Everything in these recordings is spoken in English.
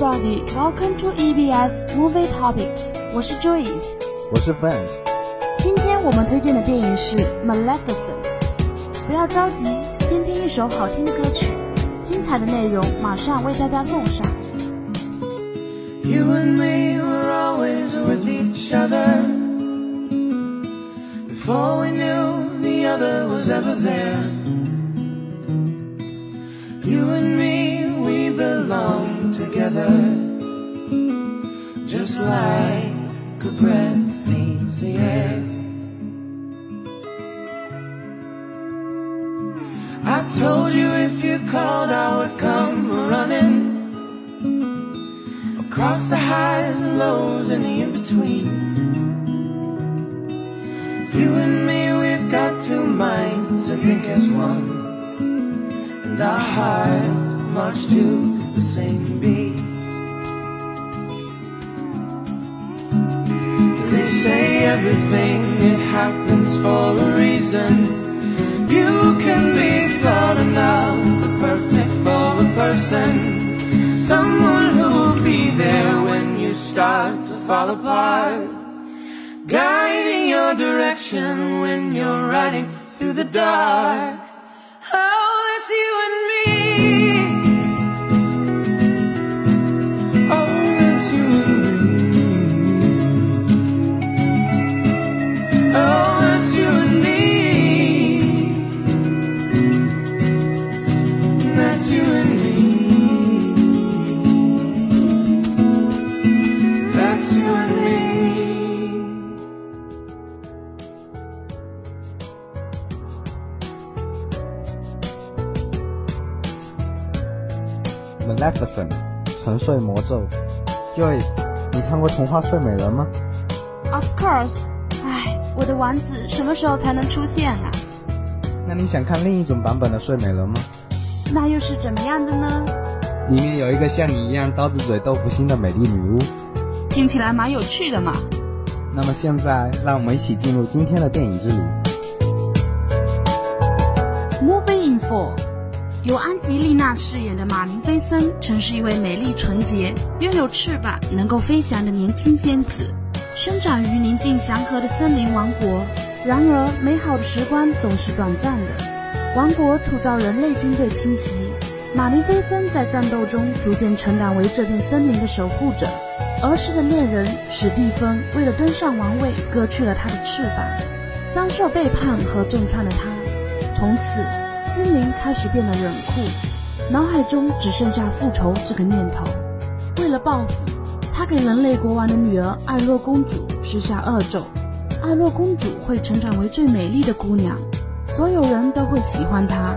everybody, welcome to EBS Movie Topics。我是 Joyce，我是 Frank。今天我们推荐的电影是《Maleficent》。不要着急，先听一首好听的歌曲，精彩的内容马上为大家送上。You and me were always with each other before we knew the other was ever there. Together, just like a breath needs the air. I told you if you called, I would come running across the highs and lows and the in between. You and me, we've got two minds, I think as one, and our hearts march to the same beat. They say everything it happens for a reason. You can be flawed enough, but perfect for a person. Someone who'll be there when you start to fall apart. Guiding your direction when you're riding through the dark. Oh, that's you and me. Maleficent，沉睡魔咒。Joyce，你看过童话《睡美人》吗？Of course，唉，我的王子什么时候才能出现啊？那你想看另一种版本的《睡美人》吗？那又是怎么样的呢？里面有一个像你一样刀子嘴豆腐心的美丽女巫。听起来蛮有趣的嘛。那么现在，让我们一起进入今天的电影之旅。Movie Info，由安吉丽娜饰演的马林菲森曾是一位美丽纯洁、拥有翅膀、能够飞翔的年轻仙子，生长于宁静祥和的森林王国。然而，美好的时光总是短暂的，王国突遭人类军队侵袭。马林菲森在战斗中逐渐成长为这片森林的守护者。儿时的恋人史蒂芬为了登上王位，割去了他的翅膀。遭受背叛和重创的他，从此心灵开始变得冷酷，脑海中只剩下复仇这个念头。为了报复，他给人类国王的女儿艾洛公主施下恶咒。艾洛公主会成长为最美丽的姑娘，所有人都会喜欢她，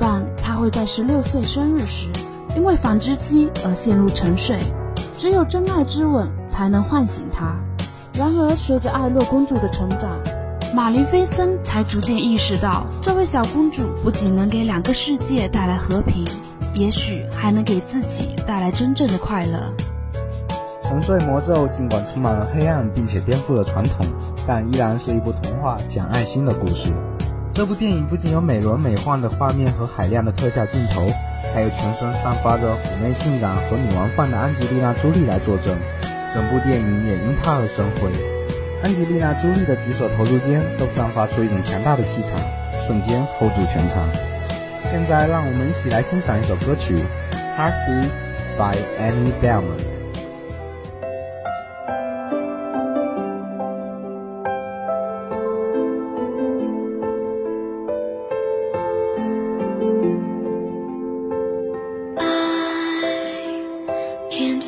但她会在十六岁生日时，因为纺织机而陷入沉睡。只有真爱之吻才能唤醒她。然而，随着艾洛公主的成长，马林菲森才逐渐意识到，这位小公主不仅能给两个世界带来和平，也许还能给自己带来真正的快乐。《沉睡魔咒》尽管充满了黑暗，并且颠覆了传统，但依然是一部童话讲爱心的故事。这部电影不仅有美轮美奂的画面和海量的特效镜头，还有全身散发着妩媚性感和女王范的安吉丽娜·朱莉来作证，整部电影也因她而生辉。安吉丽娜·朱莉的举手投足间都散发出一种强大的气场，瞬间 hold 住全场。现在，让我们一起来欣赏一首歌曲《Heartbeat》by Annie Diamond。I can't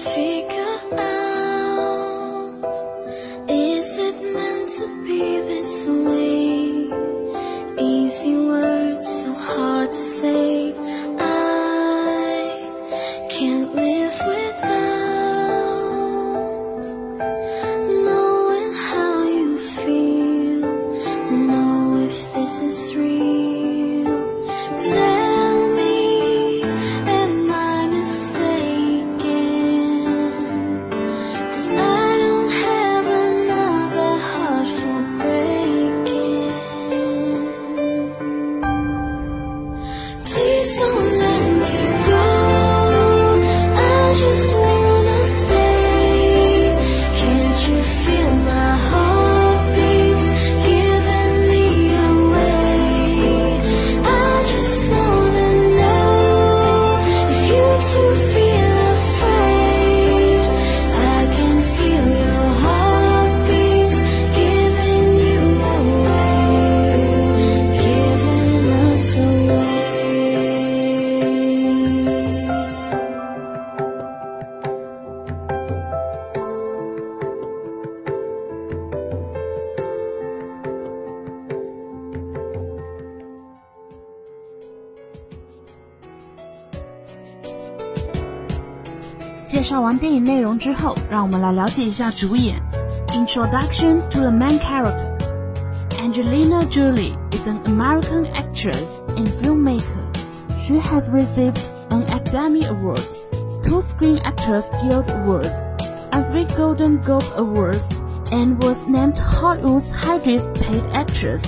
介绍完电影内容之后，让我们来了解一下主演。Introduction to the main character. Angelina Jolie is an American actress and filmmaker. She has received an Academy Award, two Screen Actors Guild Awards, and three Golden Globe Awards, and was named Hollywood's highest paid actress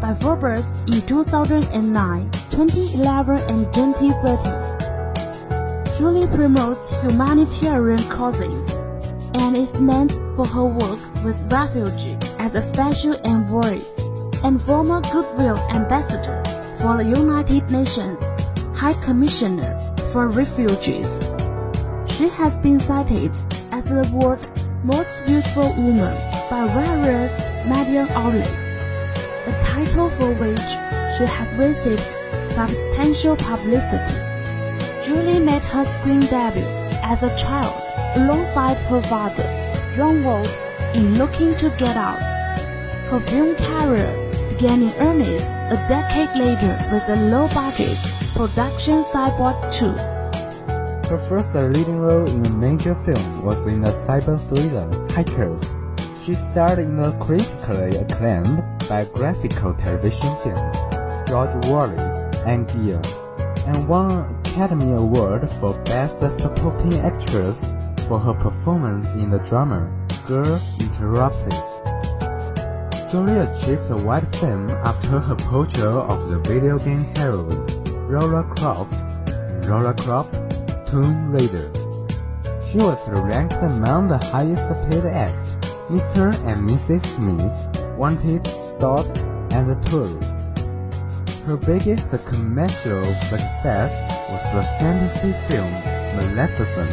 by Forbes in 2009, 2011, and 2013. Jolie promotes humanitarian causes and is known for her work with refugees as a special envoy and former Goodwill Ambassador for the United Nations High Commissioner for Refugees. She has been cited as the world's most beautiful woman by various media outlets, a title for which she has received substantial publicity. Jolie made her screen debut as a child alongside her father, Jon Voight, in Looking to Get Out. Her film career began in earnest a decade later with a low-budget production Cyborg 2. Her first leading role in a major film was in the cyber thriller Hackers. She starred in the critically acclaimed biographical television films George Wallace and Gia, and won Academy Award for Best Supporting Actress for her performance in the drama Girl Interrupted. Jolie achieved wide fame after her portrayal of the video game heroine Lara Croft in Lara Croft Tomb Raider. She was ranked among the highest paid acts, Mr. and Mrs. Smith, Wanted, Salt, and Tourist. Her biggest commercial success was the fantasy film Maleficent.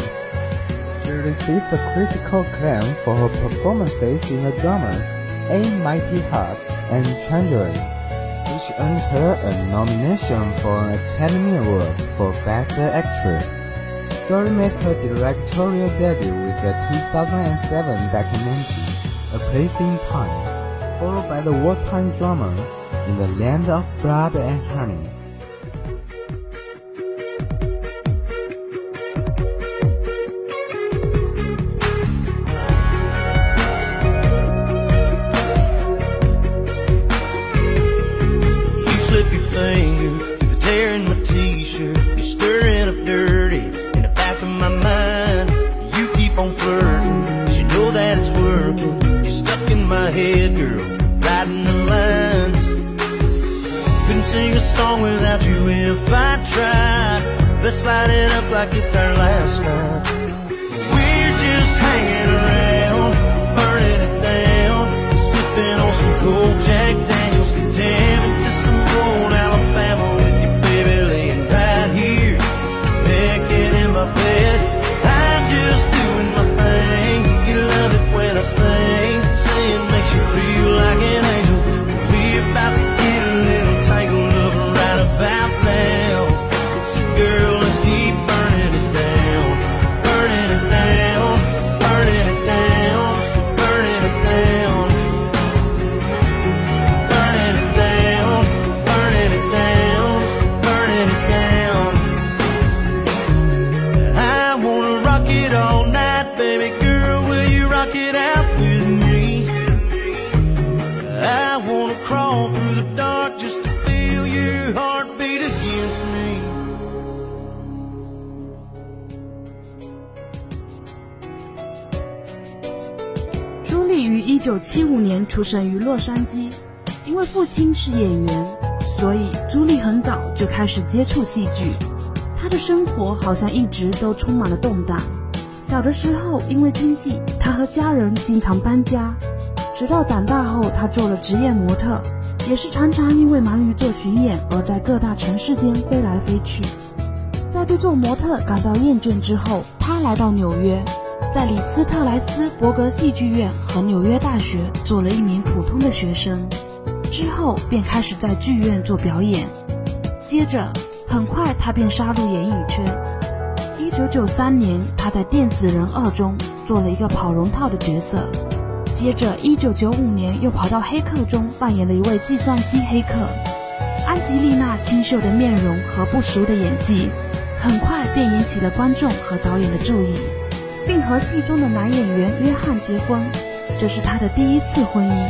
She received critical acclaim for her performances in the dramas A Mighty Heart and Changeling, which earned her a nomination for an Academy Award for Best Actress. Jolie made her directorial debut with the 2007 documentary A Place in Time, followed by the wartime drama In the Land of Blood and Honey. Couldn't sing a song without you if I tried. Let's light it up like it's our last night. We're just hanging around, burning it down, sipping on some cold 朱莉于1975年出生于洛杉矶，因为父亲是演员，所以朱莉很早就开始接触戏剧。她的生活好像一直都充满了动荡。小的时候，因为经济，她和家人经常搬家。直到长大后，她做了职业模特，也是常常因为忙于做巡演而在各大城市间飞来飞去。在对做模特感到厌倦之后，他来到纽约，在里斯特莱斯伯格戏剧院和纽约大学做了一名普通的学生，之后便开始在剧院做表演。接着，很快他便杀入演艺圈。一九九三年，他在《电子人二》中做了一个跑龙套的角色。接着，一九九五年又跑到《黑客》中扮演了一位计算机黑客。安吉丽娜清秀的面容和不俗的演技，很快便引起了观众和导演的注意。并和戏中的男演员约翰结婚，这是他的第一次婚姻。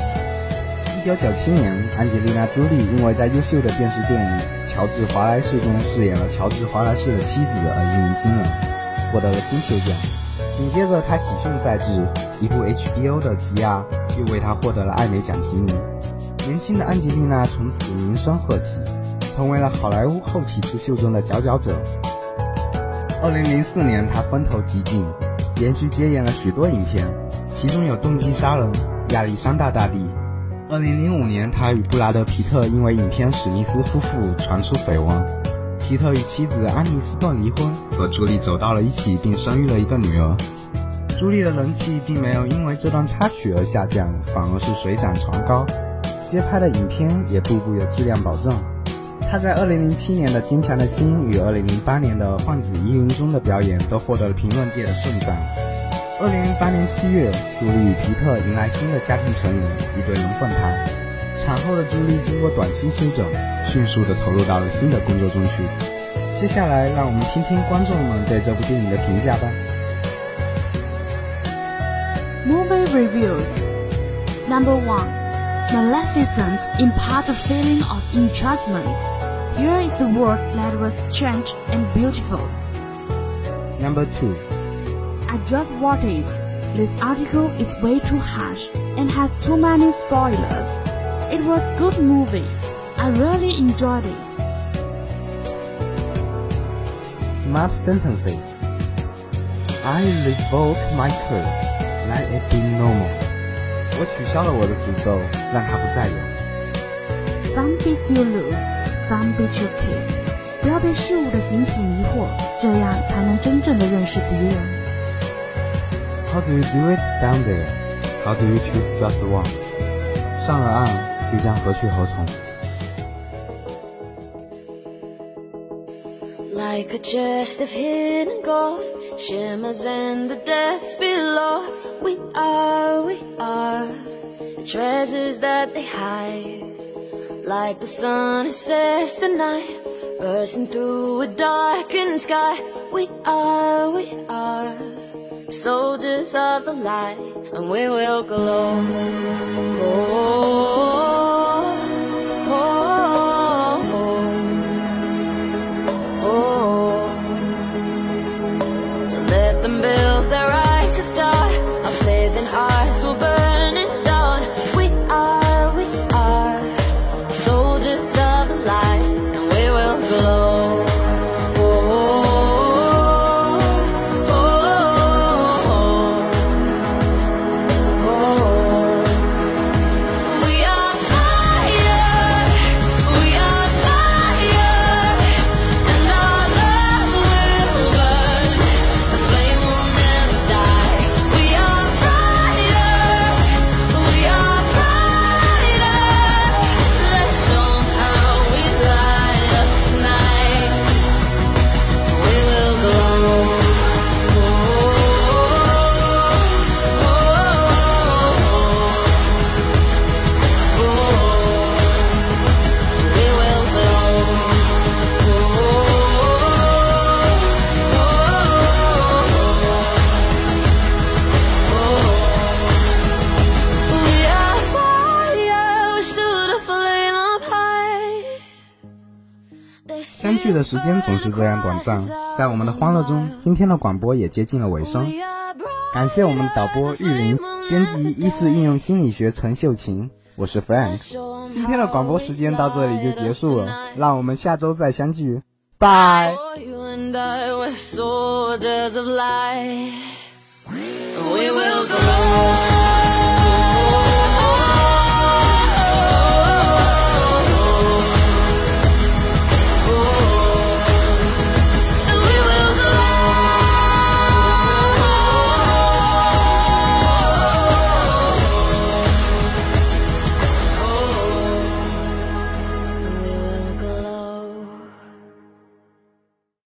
一九九七年，安吉丽娜·朱莉因为在优秀的电视电影《乔治·华莱士》中饰演了乔治·华莱士的妻子而一鸣惊人，获得了金球奖。紧接着，他喜讯在至，一部 HBO 的《吉亚》又为他获得了艾美奖提名。年轻的安吉丽娜从此名声鹤起，成为了好莱坞后起之秀中的佼佼者。二零零四年，她风头极劲，连续接演了许多影片，其中有《动机杀人》《亚历山大大帝》。二零零五年，他与布拉德·皮特因为影片《史密斯夫妇》传出绯闻，皮特与妻子安妮斯顿离婚，和朱莉走到了一起，并生育了一个女儿。朱莉的人气并没有因为这段插曲而下降，反而是水涨船高，接拍的影片也步步有质量保证。她在2007年的《坚强的心》与2008年的《幻子疑云》中的表演都获得了评论界的盛赞。2008年7月，朱莉与皮特迎来新的家庭成员，一对龙凤胎。产后的朱莉经过短期休整，迅速地投入到了新的工作中去。接下来，让我们听听观众们对这部电影的评价吧。 Movie reviews. Number one, Maleficent imparts a feeling of enchantment. Here is the world that was strange and beautiful. Number two, I just watched it. This article is way too harsh and has too many spoilers. It was good movie. I really enjoyed it. smart sentences. I revoke my curse. Let it be normal. 我取消了我的诅咒，让它不再有。 Some bits you lose, some bits you keep. 不要被事物的形体迷惑，这样才能真正的认识敌人。 How do you do it down there? How do you choose just one? 上了岸， 又将何去何从？ Like a chest of hidden gold shimmers in the depths below. We are, we are treasures that they hide. Like the sun who sets the night, bursting through a darkened sky. We are, we are soldiers of the light, and we will glow. Oh, 去的时间总是这样短暂，在我们的欢乐中，今天的广播也接近了尾声。感谢我们导播玉林，编辑一四应用心理学陈秀琴，我是 Frank。今天的广播时间到这里就结束了，让我们下周再相聚，拜。We will grow.